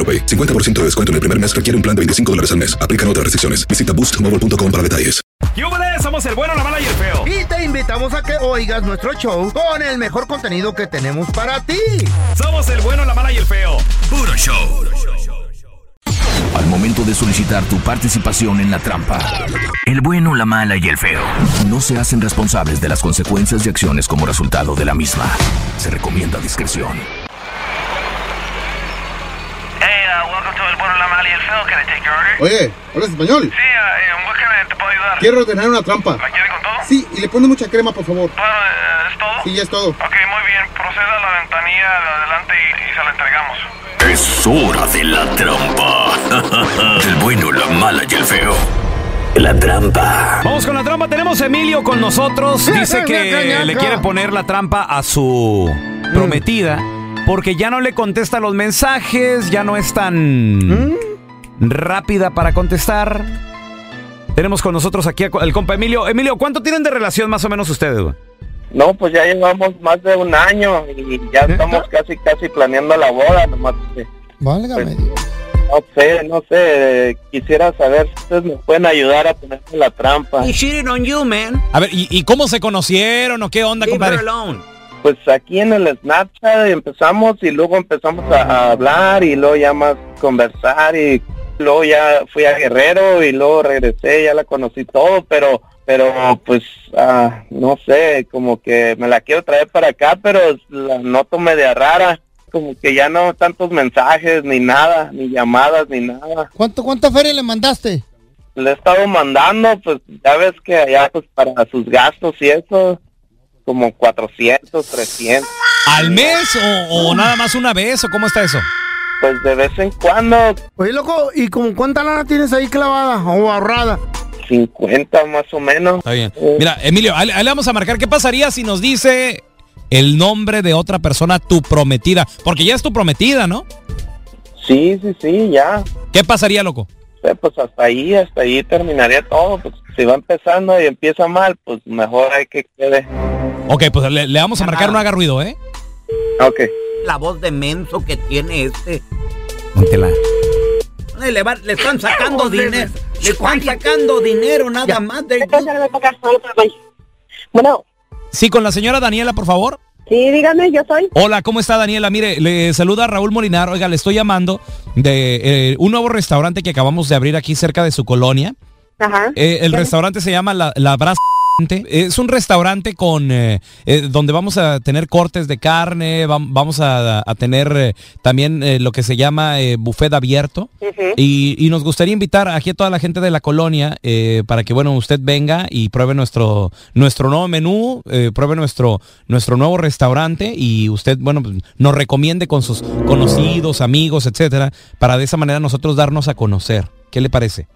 AroPay. 50% de descuento en el primer mes requiere un plan de 25 dólares al mes. Aplican otras restricciones. Visita boostmobile.com para detalles. ¡Yúbales! Somos el bueno, la mala y el feo. Y te invitamos a que oigas nuestro show con el mejor contenido que tenemos para ti. Somos el bueno, la mala y el feo. Puro show. Al momento de solicitar tu participación en la trampa, el bueno, la mala y el feo no se hacen responsables de las consecuencias y acciones como resultado de la misma. Se recomienda discreción. Hey, uh, welcome to El Bueno, la Mala y el Feo. Can I take your order? Oye, ¿hablas español? Sí, uh, ¿en I- te puedo ayudar? Quiero ordenar una trampa. ¿La quiere con todo? Sí, y le pone mucha crema, por favor. Eh, ¿es todo? Sí, ya es todo. Ok, muy bien. Proceda a la ventanilla de adelante y, y se la entregamos. Es hora de la trampa. el bueno, la mala y el feo. La trampa. Vamos con la trampa. Tenemos a Emilio con nosotros. Dice que le quiere poner la trampa a su prometida porque ya no le contesta los mensajes, ya no es tan rápida para contestar. Tenemos con nosotros aquí al compa Emilio. Emilio, ¿cuánto tienen de relación más o menos ustedes? güey? No, pues ya llevamos más de un año y ya estamos casi, casi planeando la boda, nomás que, Válgame. no sé, no sé, quisiera saber si ustedes me pueden ayudar a ponerme la trampa. on you, man. A ver, ¿y, y cómo se conocieron o qué onda, compadre? Pues aquí en el Snapchat empezamos y luego empezamos a, a hablar y luego ya más conversar y luego ya fui a Guerrero y luego regresé, ya la conocí todo, pero pero pues ah, no sé, como que me la quiero traer para acá, pero la noto media rara, como que ya no tantos mensajes ni nada, ni llamadas ni nada. ¿Cuánto, ¿Cuánta feria le mandaste? Le he estado mandando, pues ya ves que allá pues para sus gastos y eso, como 400, 300. ¿Al mes o, o nada más una vez o cómo está eso? Pues de vez en cuando, Oye, loco, ¿y como cuánta lana tienes ahí clavada o ahorrada? 50 más o menos. Está bien. Mira, Emilio, ahí le vamos a marcar. ¿Qué pasaría si nos dice el nombre de otra persona, tu prometida? Porque ya es tu prometida, ¿no? Sí, sí, sí, ya. ¿Qué pasaría, loco? Eh, Pues hasta ahí, hasta ahí terminaría todo. Pues si va empezando y empieza mal, pues mejor hay que quede. Ok, pues le, le vamos a marcar, no haga ruido, ¿eh? Ok. La voz de menso que tiene este. Póntela. Le, va- le están sacando dinero. Le están sacando dinero nada más de. Bueno, Sí, con la señora Daniela, por favor. sí, dígame, yo soy. Hola, ¿cómo está Daniela? Mire, le saluda Raúl Molinar. Oiga, le estoy llamando de eh, un nuevo restaurante que acabamos de abrir aquí cerca de su colonia. Ajá. Eh, el ¿Qué? restaurante se llama La, La Brasa. Es un restaurante con eh, eh, donde vamos a tener cortes de carne, vam- vamos a, a tener eh, también lo que se llama buffet abierto. Y, y nos gustaría invitar aquí a toda la gente de la colonia para que bueno usted venga y pruebe nuestro nuestro nuevo menú, pruebe nuestro nuestro nuevo restaurante y usted bueno pues, nos recomiende con sus conocidos, amigos, etcétera, para de esa manera nosotros darnos a conocer. ¿Qué le parece?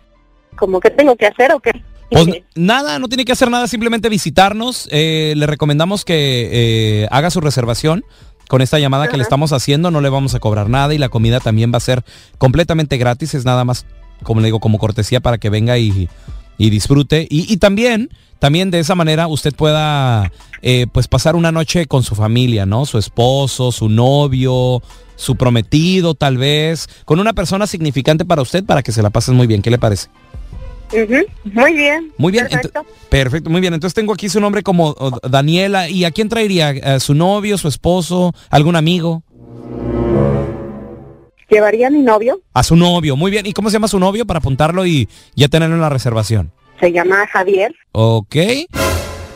¿Cómo que tengo que hacer o qué? Pues nada, no tiene que hacer nada, simplemente visitarnos. Eh, le recomendamos que eh, haga su reservación con esta llamada que le estamos haciendo. No le vamos a cobrar nada y la comida también va a ser completamente gratis. Es nada más como le digo, como cortesía para que venga y, y disfrute. Y, y también, también de esa manera usted pueda eh, pues pasar una noche con su familia, ¿no? Su esposo, su novio, su prometido tal vez, con una persona significante para usted para que se la pasen muy bien. ¿Qué le parece? Muy bien. Muy bien. Perfecto. muy bien. Entonces tengo aquí su nombre como Daniela. ¿Y a quién traería? ¿A ¿Su novio, su esposo, algún amigo? ¿Llevaría a mi novio? A su novio, muy bien. ¿Y cómo se llama su novio para apuntarlo y ya tenerlo en la reservación? Se llama Javier. Ok.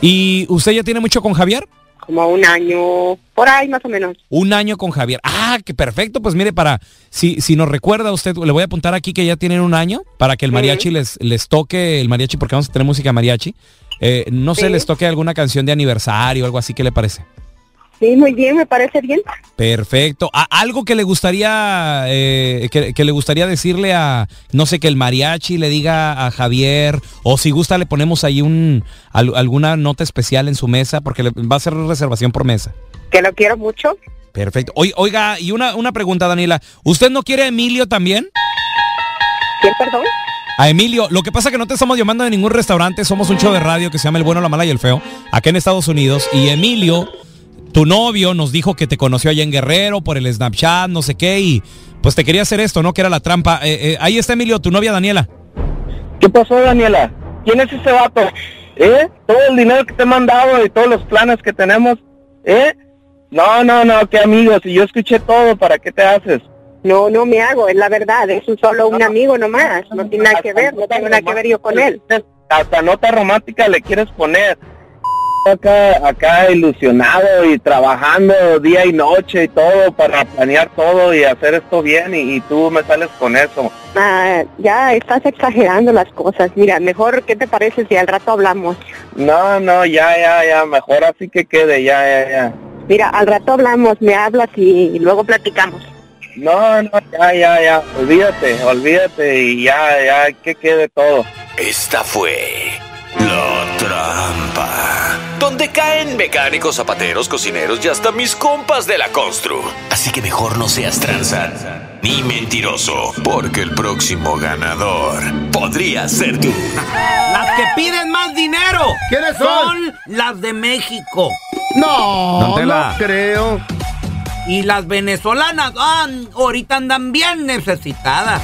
¿Y usted ya tiene mucho con Javier? Como un año, por ahí más o menos. Un año con Javier. Ah, qué perfecto. Pues mire, para, si, si nos recuerda usted, le voy a apuntar aquí que ya tienen un año para que el mariachi les, les toque, el mariachi, porque vamos a tener música mariachi. Eh, no sé, les toque alguna canción de aniversario o algo así, ¿qué le parece? Sí, muy bien, me parece bien. Perfecto. ¿A- ¿Algo que le gustaría eh, que, que le gustaría decirle a, no sé, que el mariachi le diga a Javier, o si gusta le ponemos ahí un al- alguna nota especial en su mesa, porque le- va a ser reservación por mesa. Que lo quiero mucho. Perfecto. Oi- Oiga, y una, una pregunta, Daniela. ¿Usted no quiere a Emilio también? ¿Quién, perdón? A Emilio, lo que pasa es que no te estamos llamando de ningún restaurante, somos un show de radio que se llama El Bueno, la Mala y el Feo, acá en Estados Unidos, y Emilio, tu novio, nos dijo que te conoció allá en Guerrero por el Snapchat, no sé qué, y pues te quería hacer esto, ¿no? Que era la trampa. Eh, eh, ahí está Emilio, tu novia Daniela. ¿Qué pasó, Daniela? ¿Quién es ese vato? ¿Eh? Todo el dinero que te he mandado y todos los planes que tenemos, ¿eh? No, no, no, qué amigos, si yo escuché todo, ¿para qué te haces? No, no me hago, es la verdad. Es un solo un amigo nomás. No tiene nada que ver, no tengo nada que ver yo con él. Hasta nota romántica le quieres poner. Acá, acá ilusionado y trabajando día y noche y todo para planear todo y hacer esto bien y, y tú me sales con eso. Ah, ya estás exagerando las cosas. Mira, mejor, ¿qué te parece si al rato hablamos? No, no, ya, ya, ya, mejor así que quede, ya, ya, ya. Mira, al rato hablamos, me hablas y luego platicamos. No, no, ya, ya, ya, olvídate, olvídate y ya, ya, que quede todo. Esta fue. Donde caen mecánicos, zapateros, cocineros y hasta mis compas de la constru. Así que mejor no seas tranza ni mentiroso, porque el próximo ganador podría ser tú. Las que piden más dinero. ¿Quiénes son? las de México. No, no creo. Y las venezolanas, ah, ahorita andan bien necesitadas.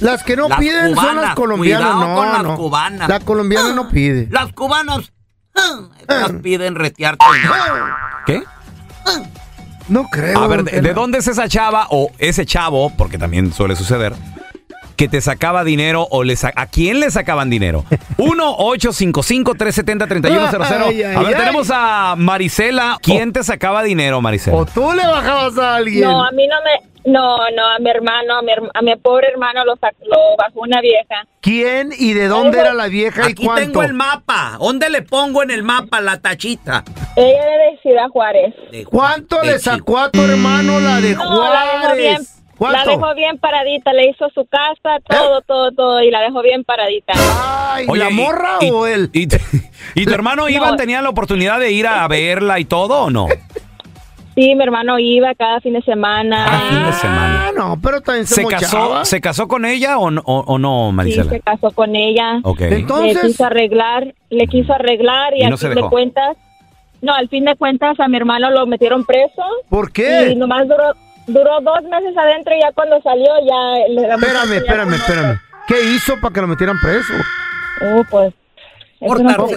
Las que no Las piden son las colombianas, no, con las no. cubanas. La colombiana no pide. Las cubanas, piden retearte. ¿Qué? No creo. A ver, ¿de, de dónde es esa chava o ese chavo, porque también suele suceder, que te sacaba dinero o le sa- a quién le sacaban dinero? 1-855-370-3100. Ay, ay, A ver, ay. tenemos a Marisela. ¿Quién te sacaba dinero, Marisela? ¿O tú le bajabas a alguien? No, a mí no me... No, no, a mi hermano, a mi, a mi pobre hermano lo, lo bajó una vieja. ¿Quién y de dónde era la vieja y Aquí cuánto? tengo el mapa. ¿Dónde le pongo en el mapa la tachita? Ella era de Ciudad Juárez. ¿Cuánto le sacó a tu hermano la de No, la dejó bien, Juárez? la ¿Cuánto? dejó bien paradita, le hizo su casa, todo, todo, todo, y la dejó bien paradita. Ay, Oye, ¿la y- morra y- o él? ¿Y, tu hermano No. Iván tenía la oportunidad de ir a verla y todo o no? Sí, mi hermano iba cada fin de semana. Cada fin de semana. Ah, no, pero también se, ¿Se casó. ¿Se casó con ella o no, o, o no Sí, se casó con ella. Ok. Entonces- Le quiso arreglar, le quiso arreglar y, Y al no fin de cuentas, no, al fin de cuentas a mi hermano lo metieron preso. ¿Por qué? Y nomás duró, duró dos meses adentro y ya cuando salió ya... le- Espérame, espérame, espérame. ¿Qué hizo para que lo metieran preso? Oh, pues... no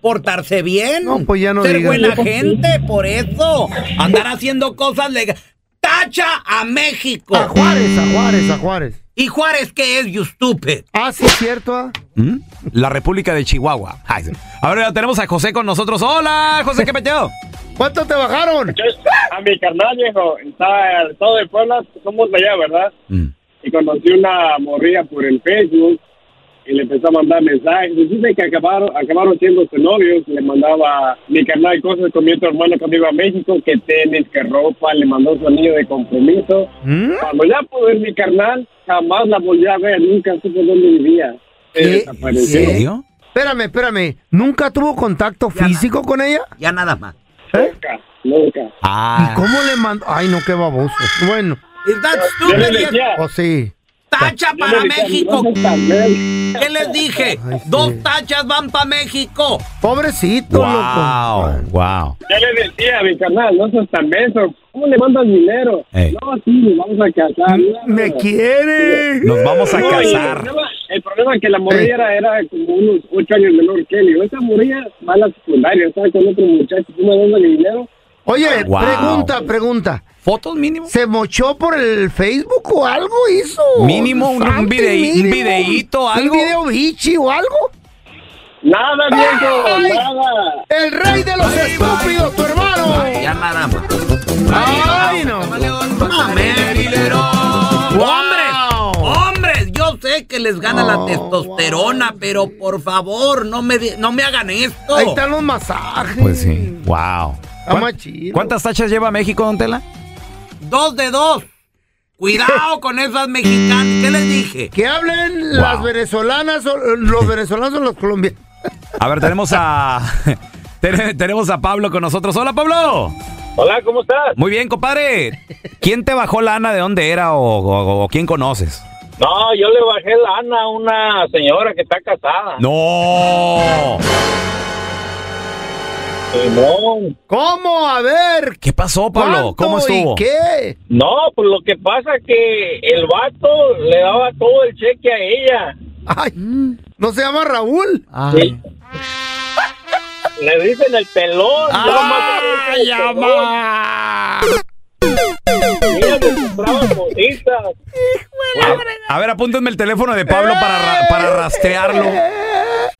Portarse, bien. No, pues ya no Ser digas. buena gente, por eso. Andar haciendo cosas legales. ¡Tacha a México! A Juárez, a Juárez, a Juárez. ¿Y Juárez qué es, you stupid? Ah, sí, es cierto. ah. ¿Mm? La República de Chihuahua. Ahora tenemos a José con nosotros. Hola, José, ¿qué peteo? ¿Cuánto te bajaron? A mi carnal, viejo, está todo de Puebla, somos de allá, ¿verdad? Mm. Y conocí una morrilla por el Facebook y le empezó a mandar mensajes. Y dice que acabaron, acabaron siendo sus novios. Le mandaba mi carnal cosas con mi otro hermano cuando iba a México, que tenis, que ropa, le mandó su anillo de compromiso. ¿Mm? Cuando ya pude ver mi carnal, jamás la volví a ver, nunca supe dónde vivía. ¿Qué? desapareció. ¿Qué? Espérame, espérame. ¿Nunca tuvo contacto físico con ella? Ya nada más. Nunca, nunca. Ah. ¿Y cómo le mandó? Ay, no, qué baboso. Bueno. That stupid? decía, O sí. Tacha para México. ¿Qué les dije? Dos tachas van para México. Pobrecito, Wow, wow. Ya le decía, mi carnal, no seas tan beso. ¿Cómo le mandas dinero? Ey. No, sí, nos vamos a casar. Me quiere. Nos vamos a casar. El problema, el problema es que la morrilla era, era como unos ocho años menor que él. Y esa morilla va a la secundaria, estaba con otro muchacho. ¿Tú me das el dinero? Oye, Wow. pregunta, pregunta. ¿Fotos mínimo? ¿Se mochó por el Facebook o algo hizo? Mínimo, un- un un videíto, ¿Un algo? video bichi o algo? Nada, viejo, ¡Ay! nada. El rey de los estúpidos, tu hermano. Ya nada más. Ay, no. ¡Hombres! ¡Hombres! Yo sé que les gana la testosterona, pero por favor, no me, no me hagan esto. Ahí están los masajes. Pues sí. Wow. ¿Cuántas tachas lleva México, Don Tela? Dos de dos. Cuidado con esas mexicanas. ¿Qué les dije? Que hablen las venezolanas, o los venezolanos o los colombianos. A ver, tenemos a. ten- tenemos a Pablo con nosotros. Hola, Pablo. Hola, ¿cómo estás? Muy bien, compadre. ¿Quién te bajó lana? ¿De dónde era? ¿O, o- o quién conoces? No, yo le bajé lana a una señora que está casada. ¡No! No, ¿Cómo? A ver. ¿Qué pasó, Pablo? ¿Cómo ¿cuánto estuvo? ¿Y qué? no, pues lo que pasa que el vato le daba todo el cheque a ella. Ay, ¿no se llama Raúl? Sí. Le dicen el pelón. Ah, más le dicen el pelón. Ella me compraba cositas. A ver, apúntenme el teléfono de Pablo para, ra- para rastrearlo.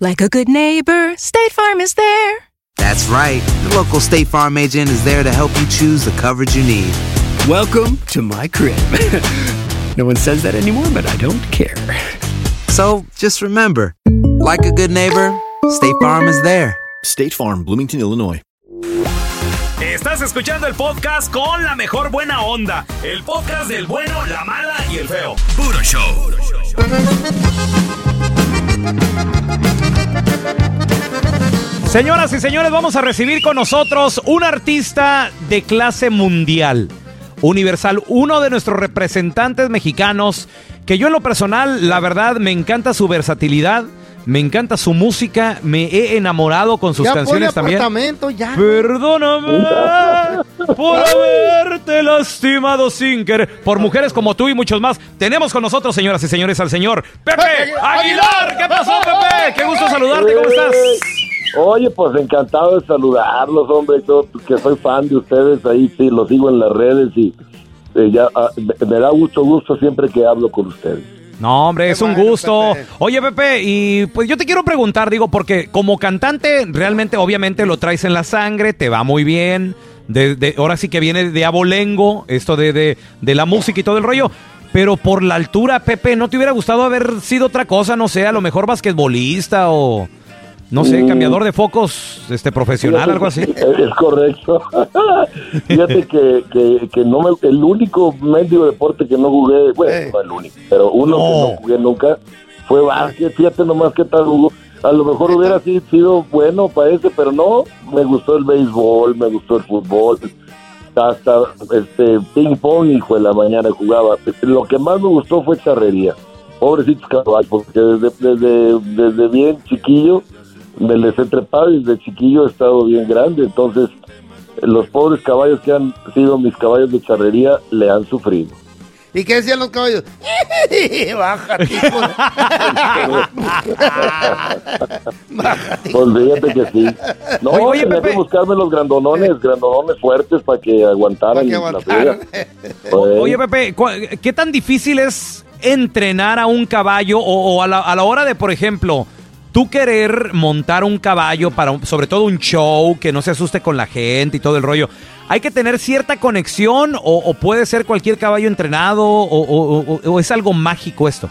Like a good neighbor, State Farm is there. That's right. The local State Farm agent is there to help you choose the coverage you need. Welcome to my crib. no one says that anymore, but I don't care. So just remember, like a good neighbor, State Farm is there. State Farm, Bloomington, Illinois. Estás escuchando el podcast con la mejor buena onda. El podcast del bueno, la mala y el feo. Puro show. Señoras y señores, vamos a recibir con nosotros un artista de clase mundial, universal, uno de nuestros representantes mexicanos, que yo en lo personal, la verdad, me encanta su versatilidad, me encanta su música, me he enamorado con sus ya canciones también. apartamento, ya. Perdóname por haberte lastimado sin querer. Por mujeres como tú y muchos más, tenemos con nosotros, señoras y señores, al señor Pepe Aguilar. ¿Qué pasó, Pepe? Qué gusto saludarte, ¿cómo estás? Oye, pues encantado de saludarlos, hombre, yo, que soy fan de ustedes, ahí sí, los sigo en las redes y eh, ya, ah, me, me da mucho gusto siempre que hablo con ustedes. No, hombre, es un gusto. Oye, Pepe, y pues yo te quiero preguntar, digo, porque como cantante, realmente, obviamente, lo traes en la sangre, te va muy bien. De, de- ahora sí que viene de abolengo, esto de, de, de la música y todo el rollo. Pero por la altura, Pepe, ¿no te hubiera gustado haber sido otra cosa? No sé, a lo mejor basquetbolista o, no sé, Mm. cambiador de focos este profesional, algo así. Es, correcto. Fíjate que, que, que no me, el único mendigo deporte que no jugué, bueno, no el único, pero uno que no jugué nunca fue básquet. Fíjate nomás qué tal jugó. A lo mejor hubiera sido bueno para ese, pero no. Me gustó el béisbol, me gustó el fútbol. Hasta este ping pong, hijo de la mañana jugaba. Lo que más me gustó fue charrería. Pobrecitos caballos, porque desde, desde, desde bien chiquillo me les he trepado y desde chiquillo he estado bien grande. Entonces, los pobres caballos que han sido mis caballos de charrería le han sufrido. ¿Y qué decían los caballos? Bájate, hijo Pues fíjate que sí. No, Oye, oye, tenía Pepe. que buscarme los grandonones, grandonones fuertes para que aguantaran la friega. O- Pues, Oye, Pepe, ¿cu- ¿qué tan difícil es entrenar a un caballo o, o a, la, a la hora de, por ejemplo, tú querer montar un caballo para, un- sobre todo un show, que no se asuste con la gente y todo el rollo? ¿Hay que tener cierta conexión o, o puede ser cualquier caballo entrenado o, o- o- o es algo mágico esto?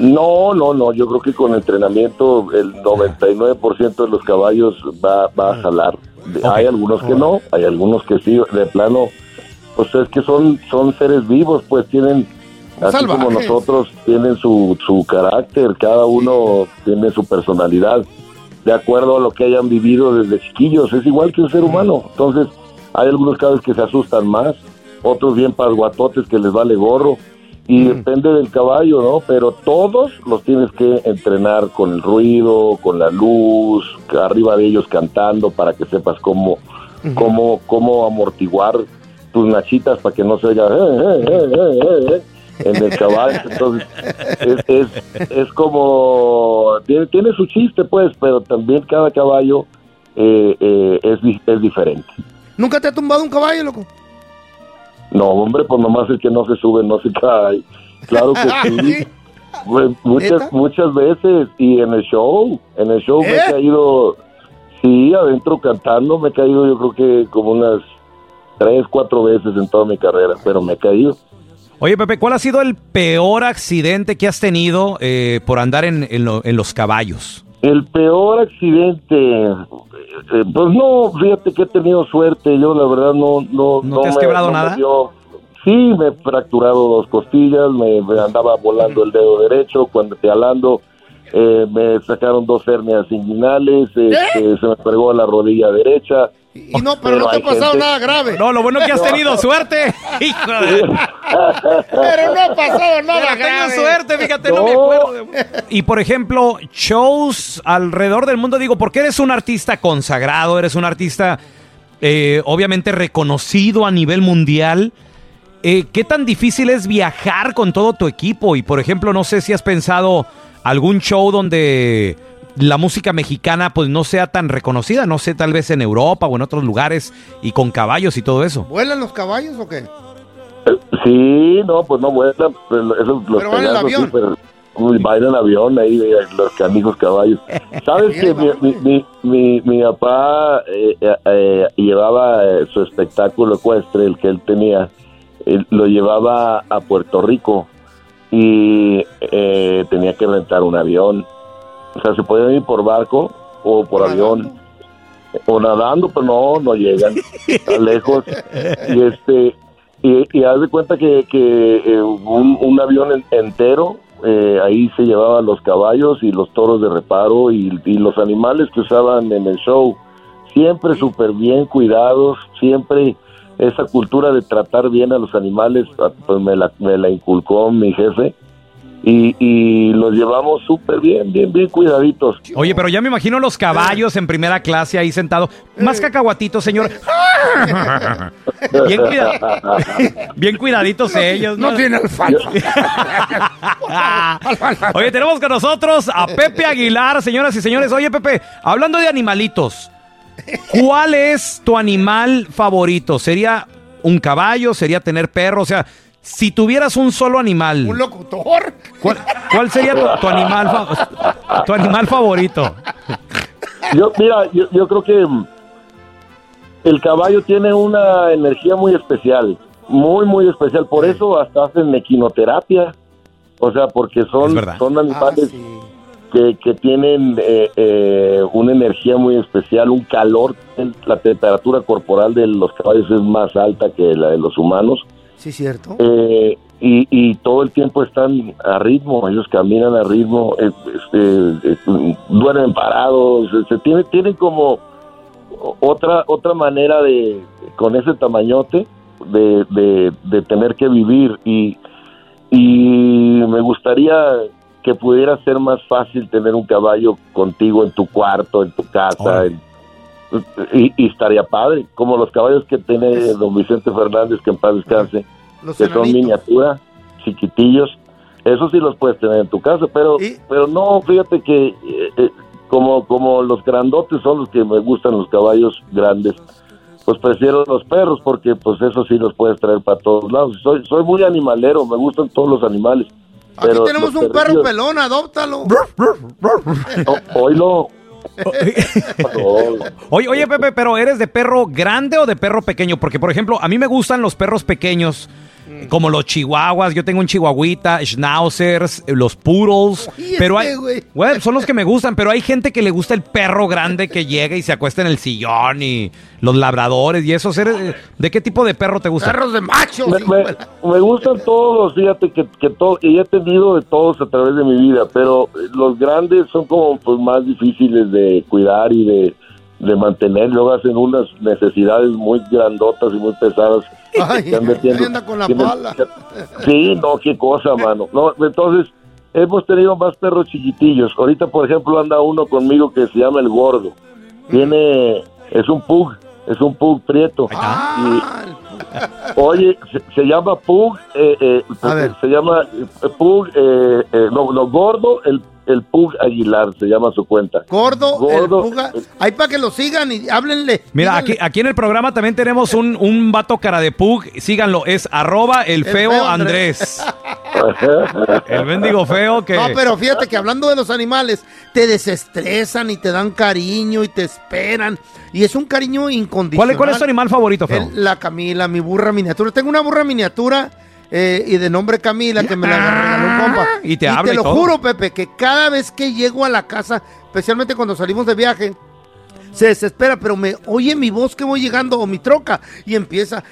No, no, no, yo creo que con entrenamiento el 99% de los caballos va, va a jalar. Hay algunos que no, hay algunos que sí, de plano, pues es que son, son seres vivos, pues tienen, así como nosotros, tienen su, su carácter, cada uno tiene su personalidad, de acuerdo a lo que hayan vivido desde chiquillos, es igual que un ser humano. Entonces, hay algunos caballos que se asustan más, otros bien pasguatotes que les vale gorro, y depende del caballo, ¿no? Pero todos los tienes que entrenar con el ruido, con la luz, arriba de ellos cantando para que sepas cómo, cómo, cómo amortiguar tus nachitas para que no se oiga "Eh, eh, eh, eh, eh", eh, en el caballo. Entonces, es, es, es como, tiene, tiene su chiste, pues, pero también cada caballo eh, eh, es, es diferente. ¿Nunca te ha tumbado un caballo, loco? No, hombre, pues nomás el que no se sube no se cae. Claro que sí. Pues, muchas, muchas veces. Y en el show, en el show me ¿Eh? he caído, sí, adentro cantando, me he caído yo creo que como unas tres, cuatro veces en toda mi carrera, pero me he caído. Oye, Pepe, ¿cuál ha sido el peor accidente que has tenido eh, por andar en, en lo- en los caballos? El peor accidente, eh, eh, pues no, fíjate que he tenido suerte, yo la verdad no... ¿No, ¿No te has quebrado no nada? dio- sí, me he fracturado dos costillas, me, me andaba volando el dedo derecho, cuando te alando, eh, me sacaron dos hernias inguinales, este, se me pegó la rodilla derecha. Y no, pero, no te ha pasado gente- nada grave. No, lo bueno que has tenido suerte. Hijo de... Pero no ha pasado nada Pero tengo grave. suerte, fíjate, no, me acuerdo. de- Y por ejemplo, shows alrededor del mundo, digo, porque eres un artista consagrado, eres un artista eh, obviamente reconocido a nivel mundial. Eh, ¿Qué tan difícil es viajar con todo tu equipo? Y por ejemplo, no sé si has pensado algún show donde la música mexicana pues no sea tan reconocida, no sé, tal vez en Europa o en otros lugares y con caballos y todo eso. ¿Vuelan los caballos o qué? Sí, no, pues no vuelan, pero esos los Pero van en el pedazos, sí, avión. pero uy, van en avión ahí, eh, los canijos caballos. ¿Sabes que mi, mi, mi, mi, mi papá eh, eh, eh, llevaba eh, su espectáculo ecuestre, el que él tenía, él lo llevaba a Puerto Rico y eh, tenía que rentar un avión. O sea, se podían ir por barco o por avión. o nadando, pero no, no llegan. A lejos. Y este y, y haz de cuenta que, que eh, un, un avión en- entero eh, ahí se llevaban los caballos y los toros de reparo y, y los animales que usaban en el show. Siempre súper bien cuidados siempre esa cultura de tratar bien a los animales ah, pues me la, me la inculcó mi jefe y, y los llevamos súper bien bien bien cuidaditos Oye, pero ya me imagino los caballos en primera clase ahí sentados. Más cacahuatitos, señor. Bien, cuida- bien cuidaditos ellos, ¿no? No tiene alfalfa. Oye, tenemos con nosotros a Pepe Aguilar, señoras y señores. Oye, Pepe, hablando de animalitos, ¿cuál es tu animal favorito? ¿Sería un caballo? ¿Sería tener perro? O sea, si tuvieras un solo animal, ¿Un locutor? ¿cuál, cuál sería tu, tu animal, tu animal favorito? Yo, mira, yo, yo creo que mm, el caballo tiene una energía muy especial, muy, muy especial. Por eso hasta hacen equinoterapia. O sea, porque son, son animales que, que tienen eh, eh, una energía muy especial, un calor. La temperatura corporal de los caballos es más alta que la de los humanos. Sí, cierto. Eh, y, y todo el tiempo están a ritmo, ellos caminan a ritmo, eh, este, eh, duermen parados, se tiene, tienen como otra otra manera de, con ese tamañote, de, de, de tener que vivir y, y me gustaría que pudiera ser más fácil tener un caballo contigo en tu cuarto, en tu casa, en- y, y estaría padre, como los caballos que tiene don Vicente Fernández, que en paz descanse, Los que son miniatura, chiquitillos. Eso sí los puedes tener en tu casa, pero pero no, fíjate que eh, eh, como como los grandotes son los que me gustan los caballos grandes, pues prefiero los perros porque pues eso sí los puedes traer para todos lados. Soy soy muy animalero, me gustan todos los animales. Aquí pero tenemos un perro pelón, adóptalo. Oílo. Oye, oye, Pepe, pero ¿eres de perro grande o de perro pequeño? Porque, por ejemplo, a mí me gustan los perros pequeños, como los chihuahuas. Yo tengo un chihuahuita, schnauzers, eh, los poodles. Oye, pero hay, este, güey. Güey, son los que me gustan, pero hay gente que le gusta el perro grande que llega y se acuesta en el sillón y los labradores y esos. ¿Eres- ¿De qué tipo de perro te gusta? Perros de machos. Me, me- me gustan todos, fíjate que, que todo, y he tenido de todos a través de mi vida, pero los grandes son como pues más difíciles de cuidar y de, de mantener, luego hacen unas necesidades muy grandotas y muy pesadas. Ay, que andan metiendo- ahí anda con la tienen- pala. Sí, no, qué cosa, mano. No, entonces, hemos tenido más perros chiquitillos. Ahorita, por ejemplo, anda uno conmigo que se llama el gordo. Tiene, es un pug, es un pug prieto. Y, oye, se, se llama pug, eh, eh, se llama eh, pug, eh, eh, no, no, gordo, el, el pug Aguilar, se llama su cuenta. Gordo, Gordo, el puga. Ahí para que lo sigan y háblenle. Mira, aquí, aquí en el programa también tenemos un, un vato cara de pug. Síganlo, es arroba el feo feo Andrés. El mendigo feo que... No, pero fíjate que hablando de los animales, te desestresan y te dan cariño y te esperan. Y es un cariño ¿Cuál, incondicional. es- ¿Cuál es tu animal favorito, feo? El- la Camila, mi burra miniatura. Tengo una burra miniatura eh, y de nombre Camila que me la regaló un compa. Y te habla y lo todo. juro, Pepe, que cada vez que llego a la casa, especialmente cuando salimos de viaje, se desespera, pero me oye mi voz que voy llegando o mi troca y empieza.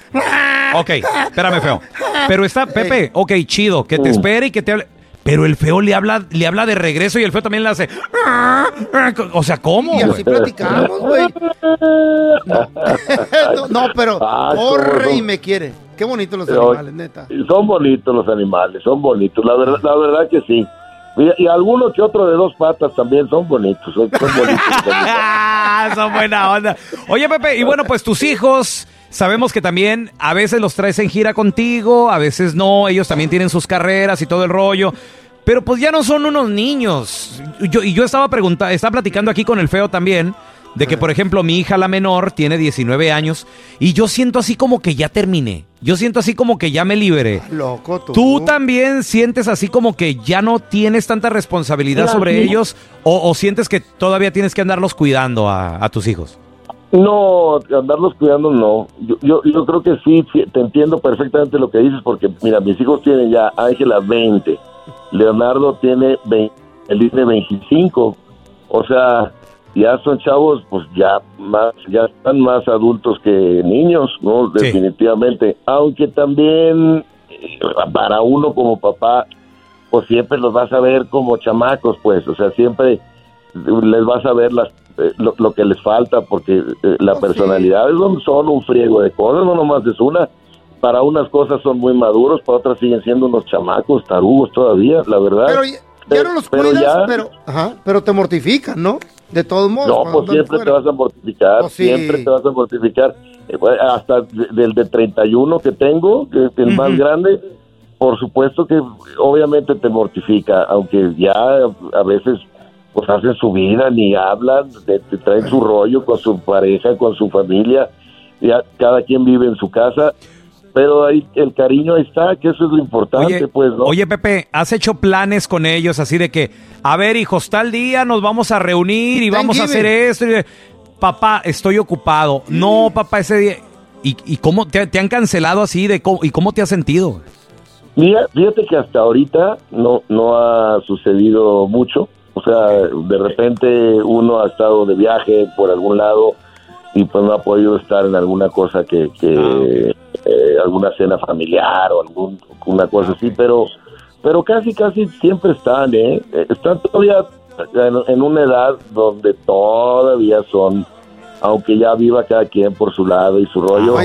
Ok, espérame, feo. Pero está, Pepe, ok, chido, que te espere y que te hable. Pero el feo le habla, le habla de regreso y el feo también le hace. O sea, ¿cómo? Y así platicamos, güey. No, no, pero Ah, corre y me quiere. Qué bonito los Pero- animales, neta. Son bonitos los animales, son bonitos, la verdad, la verdad que sí. Y, y alguno que otro de dos patas también son bonitos, son, son bonitos. Son buena onda. Oye, Pepe, y bueno, pues tus hijos, sabemos que también a veces los traes en gira contigo, a veces no, ellos también tienen sus carreras y todo el rollo. Pero pues ya no son unos niños. Yo, y yo estaba preguntando, estaba platicando aquí con el feo también, de que por ejemplo mi hija la menor tiene 19 años y yo siento así como que ya terminé. Yo siento así como que ya me liberé. Loco, tú. ¿Tú también sientes así como que ya no tienes tanta responsabilidad Mira, sobre ellos o, o sientes que todavía tienes que andarlos cuidando a, a tus hijos? No, andarlos cuidando no. Yo, yo, yo creo que sí, sí, te entiendo perfectamente lo que dices, porque mira, mis hijos tienen ya Ángela 20, Leonardo tiene 20, él tiene 25, o sea, ya son chavos, pues ya más, ya están más adultos que niños, ¿no? Definitivamente. Aunque también eh, para uno como papá, pues siempre los vas a ver como chamacos, pues, o sea, siempre les vas a ver las, eh, lo, lo que les falta, porque eh, la personalidad es un- son un friego de cosas, no nomás es una. Para unas cosas son muy maduros, para otras siguen siendo unos chamacos, tarugos todavía, la verdad. Pero ya, ya no los Pero cuidas, ya- pero, ajá, pero te mortifican, ¿no? De todos modos. No, pues andan siempre te vas a mortificar, Pues sí. siempre te vas a mortificar. Eh, hasta de- del de 31 que tengo, que es el más grande, por supuesto que obviamente te mortifica, aunque ya a veces pues hacen su vida, ni hablan, te, te traen su rollo con su pareja, con su familia, ya cada quien vive en su casa, pero ahí el cariño está, que eso es lo importante, Oye, pues, ¿no? oye, Pepe, ¿has hecho planes con ellos así de que, a ver, hijos, tal día nos vamos a reunir y vamos a hacer esto? Y, papá, estoy ocupado. No, papá, ese día. ¿Y, y cómo te, te han cancelado así? de cómo- ¿Y cómo te has sentido? Mira, fíjate que hasta ahorita no, no ha sucedido mucho. O sea, de repente uno ha estado de viaje por algún lado y pues no ha podido estar en alguna cosa que, que eh, alguna cena familiar o algún, una cosa así, pero pero casi casi siempre están, ¿eh? Eh, Están todavía en, en una edad donde todavía son, aunque ya viva cada quien por su lado y su rollo.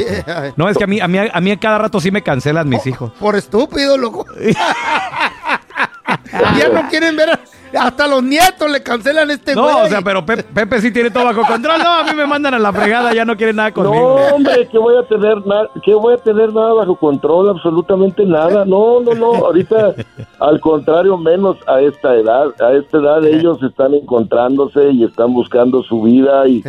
No, es que a mí, a mí, a mí a cada rato sí me cancelan mis hijos. Por estúpido, loco. ya no quieren ver a- Hasta los nietos le cancelan este No, güey. o sea, pero Pe- Pepe sí tiene todo bajo control. No, a mí me mandan a la fregada, ya no quieren nada No, conmigo. hombre, que voy a tener nada, que voy a tener nada bajo control, absolutamente nada. No, no, no. Ahorita, al contrario, menos a esta edad. A esta edad ellos están encontrándose y están buscando su vida y,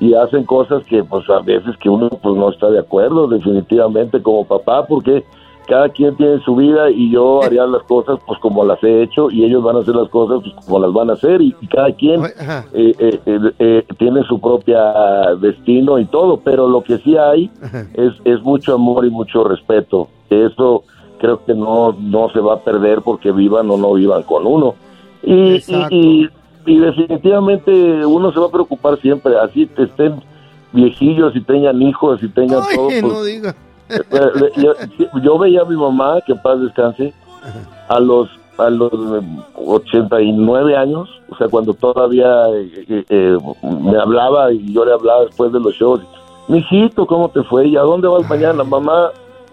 y hacen cosas que, pues, a veces que uno pues no está de acuerdo, definitivamente como papá, porque cada quien tiene su vida y yo haría las cosas pues como las he hecho y ellos van a hacer las cosas pues como las van a hacer y, y cada quien eh, eh, eh, eh, tiene su propia destino y todo, pero lo que sí hay es, es mucho amor y mucho respeto. Eso creo que no, no se va a perder porque vivan o no vivan con uno. Y, y, y- definitivamente uno se va a preocupar siempre, así estén viejillos y tengan hijos y tengan todo. Ay, pues, no diga. Eh, eh, yo, yo veía a mi mamá, que en paz descanse, a los a los eh, 89 años, o sea, cuando todavía eh, eh, eh, me hablaba y yo le hablaba después de los shows, mijito, ¿cómo te fue? ¿Y a dónde vas mañana? Mamá,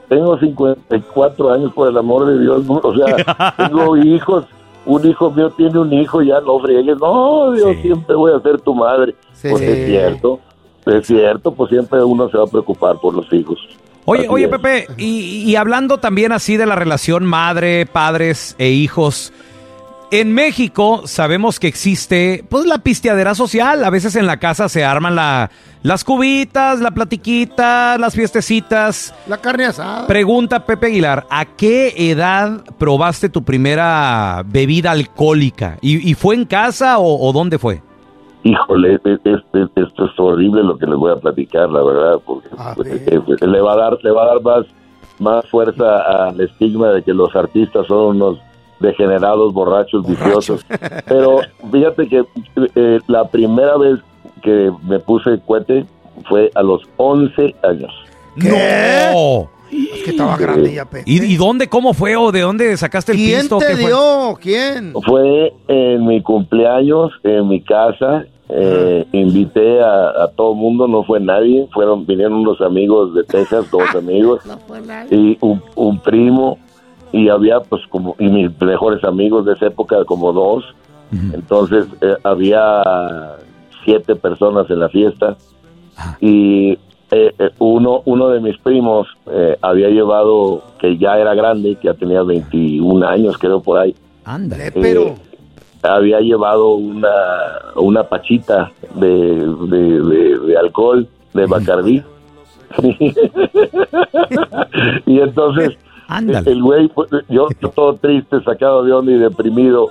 tengo 54 años, por el amor de Dios, o sea, tengo hijos, un hijo mío tiene un hijo, ya no friegues, no, yo siempre voy a ser tu madre. Pues es cierto, es cierto, pues siempre uno se va a preocupar por los hijos. Oye, oye. Pepe, y, y hablando también así de la relación madre, padres e hijos, en México sabemos que existe pues la pisteadera social. A veces en la casa se arman la, las cubitas, la platiquita, las fiestecitas. La carne asada. Pregunta Pepe Aguilar, ¿a qué edad probaste tu primera bebida alcohólica? ¿Y, y fue en casa o, o dónde fue? Híjole, es- es- es- esto es horrible lo que les voy a platicar, la verdad, porque eh, eh, le va a dar, le va a dar más, más fuerza al estigma de que los artistas son unos degenerados, borrachos, viciosos. Pero fíjate que eh, la primera vez que me puse cohete fue a los 11 años. ¡No! Es que estaba grande ya. ¿Y, y dónde, cómo fue o de dónde sacaste el ¿Quién pisto? te ¿Qué fue? dio? ¿Quién? Fue en mi cumpleaños, en mi casa. Eh, invité a, a todo mundo, no fue nadie. Fueron, vinieron unos amigos de Texas, dos amigos y un, un primo. Y había, pues, como, y mis mejores amigos de esa época, como dos. Entonces, eh, había siete personas en la fiesta. Y eh, eh, uno, uno de mis primos eh, había llevado, que ya era grande, que ya tenía 21 años, creo, por ahí. Ándale. Eh, había llevado una, una pachita de, de, de- de alcohol, de Bacardí. y entonces, el güey, pues, yo todo triste, sacado de onda y deprimido,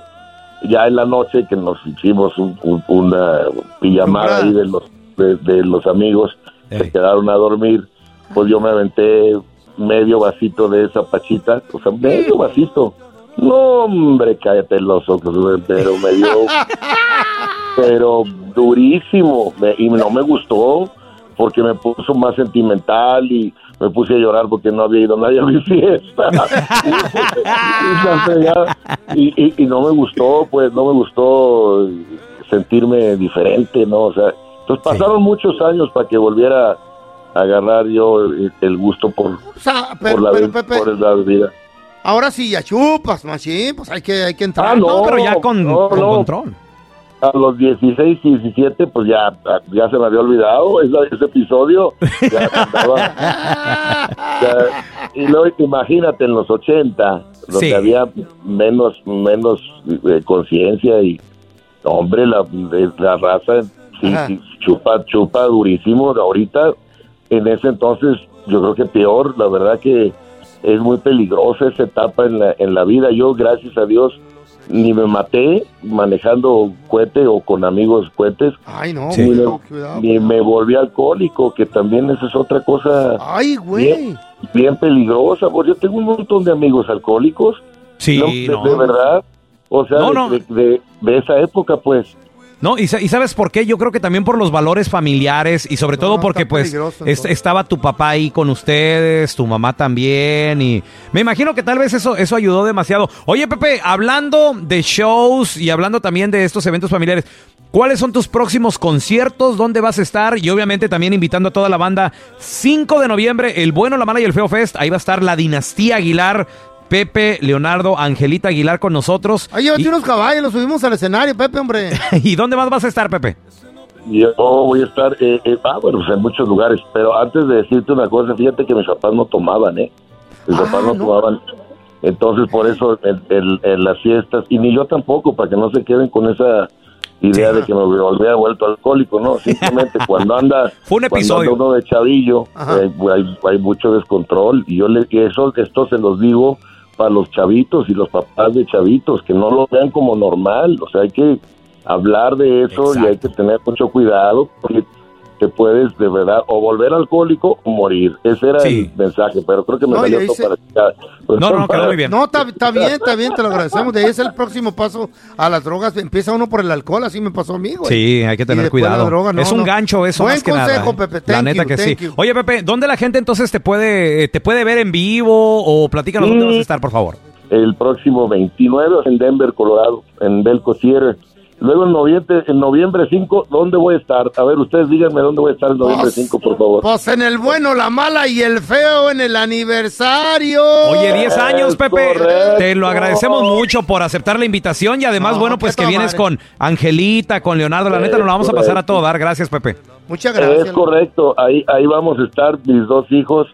ya en la noche que nos hicimos un- un- una pijamada ahí de los, de, de los amigos, se quedaron a dormir, pues yo me aventé medio vasito de esa pachita, o sea, medio vasito. No, hombre, cállate los ojos, pero me dio, pero durísimo, me- y no me gustó, porque me puso más sentimental y me puse a llorar porque no había ido nadie a mi fiesta. y. Y- y- y no me gustó, pues, no me gustó sentirme diferente, ¿no? O sea, entonces pasaron muchos años para que volviera a agarrar yo el, el gusto por, O sea, pero, por, la, pero, por la bebida. Ahora sí ya chupas, machín, pues hay que, hay que entrar. Ah, no, pero ya con, no, con no. control. A los 16, 17, pues ya, ya se me había olvidado esa- ese episodio. Ya ya- y luego imagínate en los 80, donde Sí. había menos menos eh, conciencia y, hombre, la, de- la raza sí, Ajá. sí, chupa, chupa durísimo. Ahorita, en ese entonces, yo creo que peor, la verdad que es muy peligrosa esa etapa en la, en la vida. Yo, gracias a Dios, ni me maté manejando cohete o con amigos cohetes. Ay, no, ni, cuidado, ni me volví alcohólico, que también esa es otra cosa Ay, güey. bien, bien peligrosa. Porque yo tengo un montón de amigos alcohólicos. Sí, No, de, no. de verdad. O sea, No, de, no. de- de- de esa época, pues. No, y, sa- y sabes por qué? Yo creo que también por los valores familiares y sobre todo porque pues estaba tu papá ahí con ustedes, tu mamá también y me imagino que tal vez eso, eso ayudó demasiado. Oye Pepe, hablando de shows y hablando también de estos eventos familiares, ¿cuáles son tus próximos conciertos? ¿Dónde vas a estar? Y obviamente también invitando a toda la banda, 5 de noviembre, El Bueno, la Mala y el Feo Fest, ahí va a estar la Dinastía Aguilar. Pepe, Leonardo, Angelita Aguilar con nosotros. Ay, llévate Y- unos caballos, los subimos al escenario, Pepe, hombre. ¿Y dónde más vas a estar, Pepe? Yo voy a estar, eh, eh, ah, bueno, pues en muchos lugares, pero antes de decirte una cosa, fíjate que mis papás no tomaban, ¿eh? Mis papás no, tomaban, entonces por eso en las fiestas, y ni yo tampoco, para que no se queden con esa idea de que me volvía vuelto alcohólico, ¿no? Simplemente cuando anda, Fue un cuando episodio. anda uno de chavillo, eh, hay, hay mucho descontrol, y yo le, y eso, esto se los digo para los chavitos y los papás de chavitos, que no lo vean como normal, o sea, hay que hablar de eso y hay que tener mucho cuidado porque te puedes de verdad o volver alcohólico o morir. Ese era el mensaje, pero creo que me No, salió se- para pues, para- No, está, está bien, está bien, te lo agradecemos. De ahí es el próximo paso a las drogas. Empieza uno por el alcohol, así me pasó a mí, güey. Sí, hay que tener cuidado. droga, no, es un no. gancho eso Buen más que consejo, nada. ¿eh? Pepe. La Thank neta you, que sí. you. Oye, Pepe, ¿dónde la gente entonces te puede te puede ver en vivo o platícanos dónde vas a estar, por favor? el próximo 29 en Denver, Colorado, en Belco Theater. Luego en noviembre, en noviembre 5, ¿dónde voy a estar? A ver, ustedes díganme dónde voy a estar en noviembre 5, por favor. Pues en el bueno, la mala y el feo en el aniversario. Oye, 10 años, Pepe. Te lo agradecemos mucho por aceptar la invitación y además, bueno, pues que vienes madre. con Angelita, con Leonardo. La neta, nos la vamos a pasar a todo dar. Gracias, Pepe. Muchas Es correcto, ahí, ahí vamos a estar mis dos hijos,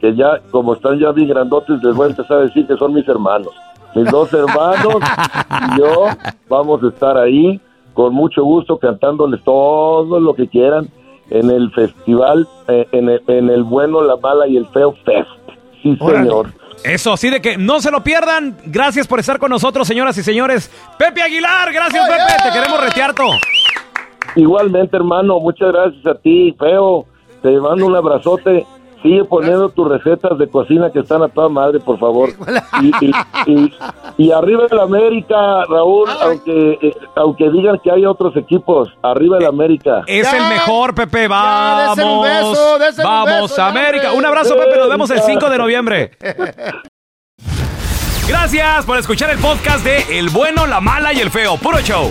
que ya, como están ya bien grandotes, les voy a empezar a decir que son mis hermanos. Mis dos hermanos y yo vamos a estar ahí con mucho gusto cantándoles todo lo que quieran en el festival, eh, en, el, en el bueno, la mala y el feo fest. Sí, señor. Eso, así de que no se lo pierdan. Gracias por estar con nosotros, señoras y señores. Pepe Aguilar, gracias, Pepe. Te queremos retear todo. Igualmente, hermano, muchas gracias a ti, feo. Te mando un abrazote. Sigue poniendo tus recetas de cocina que están a toda madre, por favor. Y, y, y- y arriba el América, Raúl, aunque eh, aunque digan que hay otros equipos, arriba el América. Es el mejor, Pepe. Vamos. désele un beso, désele un Vamos, beso, ya, América. Un abrazo, Pepe. Nos vemos el América. 5 de noviembre. Gracias por escuchar el podcast de El bueno, la mala y el feo. Puro show.